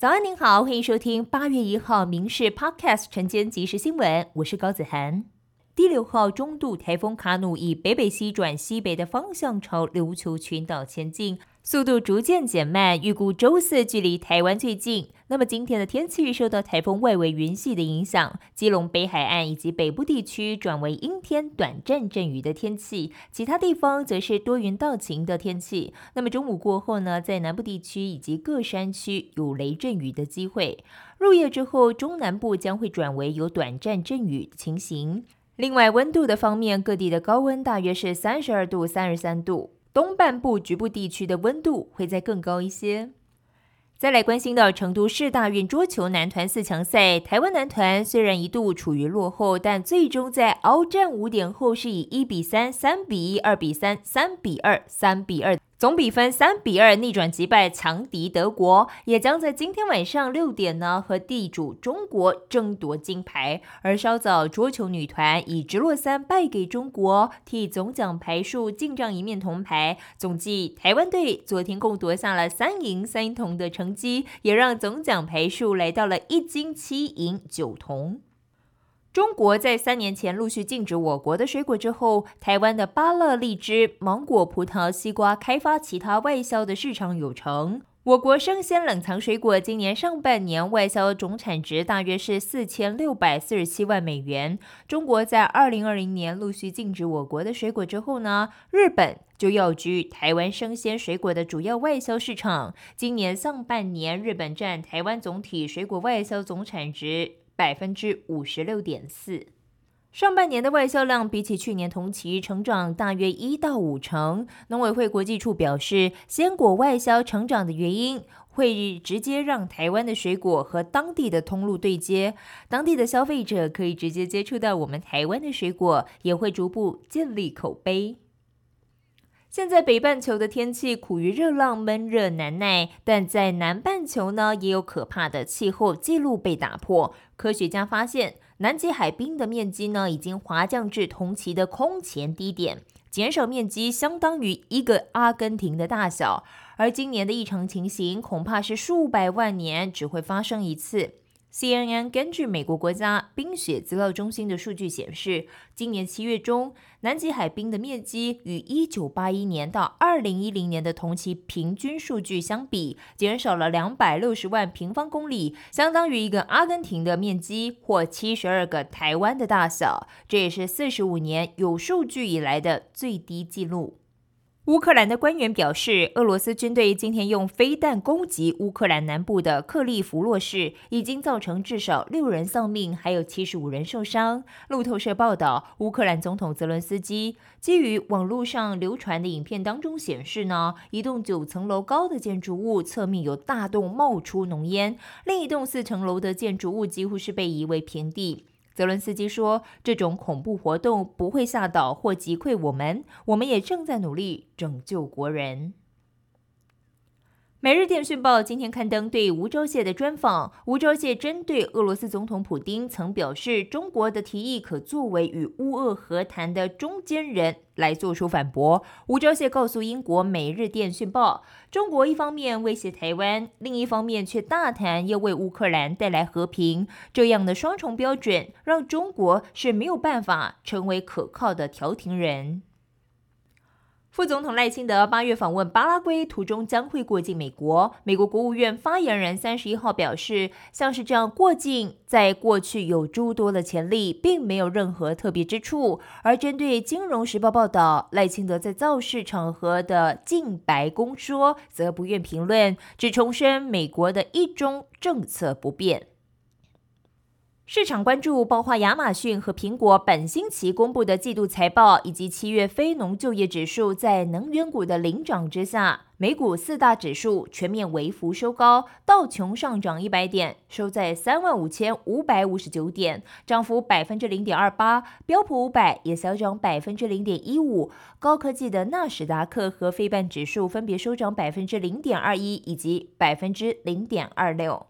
早安，您好，欢迎收听八月一号《民事 Podcast》晨间即时新闻，我是高子涵。第六号中度台风卡努以北北西转西北的方向朝琉球群岛前进。速度逐渐减慢，预估周四距离台湾最近。那么今天的天气受到台风外围云系的影响，基隆北海岸以及北部地区转为阴天、短暂阵雨的天气，其他地方则是多云到晴的天气。那么中午过后呢，在南部地区以及各山区有雷阵雨的机会。入夜之后，中南部将会转为有短暂阵雨情形。另外，温度的方面，各地的高温大约是三十二度、三十三度。东半部局部地区的温度会再更高一些。再来关心到成都市大运桌球男团四强赛，台湾男团虽然一度处于落后，但最终在鏖战五点后是以一比三、三比一、二比三、三比二、三比二。总比分三比二逆转击败强敌德国，也将在今天晚上六点呢和地主中国争夺金牌。而稍早桌球女团以直落三败给中国，替总奖牌数进账一面铜牌。总计台湾队昨天共夺下了三银三铜的成绩，也让总奖牌数来到了一金七银九铜。中国在三年前陆续禁止我国的水果之后，台湾的芭乐、荔枝、芒果、葡萄、西瓜开发其他外销的市场有成。我国生鲜冷藏水果今年上半年外销总产值大约是四千六百四十七万美元。中国在二零二零年陆续禁止我国的水果之后呢，日本就要居台湾生鲜水果的主要外销市场。今年上半年，日本占台湾总体水果外销总产值。百分之五十六点四，上半年的外销量比起去年同期成长大约一到五成。农委会国际处表示，鲜果外销成长的原因会直接让台湾的水果和当地的通路对接，当地的消费者可以直接接触到我们台湾的水果，也会逐步建立口碑。现在北半球的天气苦于热浪闷热难耐，但在南半球呢，也有可怕的气候记录被打破。科学家发现，南极海冰的面积呢，已经滑降至同期的空前低点，减少面积相当于一个阿根廷的大小。而今年的异常情形，恐怕是数百万年只会发生一次。CNN 根据美国国家冰雪资料中心的数据显示，今年七月中，南极海冰的面积与一九八一年到二零一零年的同期平均数据相比，减少了两百六十万平方公里，相当于一个阿根廷的面积或七十二个台湾的大小。这也是四十五年有数据以来的最低纪录。乌克兰的官员表示，俄罗斯军队今天用飞弹攻击乌克兰南部的克利夫洛市，已经造成至少六人丧命，还有七十五人受伤。路透社报道，乌克兰总统泽伦斯基基于网络上流传的影片当中显示呢，一栋九层楼高的建筑物侧面有大洞冒出浓烟，另一栋四层楼的建筑物几乎是被夷为平地。泽伦斯基说：“这种恐怖活动不会吓倒或击溃我们，我们也正在努力拯救国人。”每日电讯报今天刊登对吴钊燮的专访。吴钊燮针对俄罗斯总统普京曾表示中国的提议可作为与乌俄和谈的中间人来做出反驳。吴钊燮告诉英国《每日电讯报》，中国一方面威胁台湾，另一方面却大谈要为乌克兰带来和平，这样的双重标准让中国是没有办法成为可靠的调停人。副总统赖清德八月访问巴拉圭途中将会过境美国。美国国务院发言人三十一号表示，像是这样过境，在过去有诸多的潜力，并没有任何特别之处。而针对《金融时报》报道赖清德在造势场合的进白宫说，则不愿评论，只重申美国的一中政策不变。市场关注包括亚马逊和苹果本星期公布的季度财报，以及七月非农就业指数在能源股的领涨之下，美股四大指数全面微幅收高，道琼上涨一百点，收在三万五千五百五十九点，涨幅百分之零点二八；标普五百也小涨百分之零点一五，高科技的纳斯达克和非半指数分别收涨百分之零点二一以及百分之零点二六。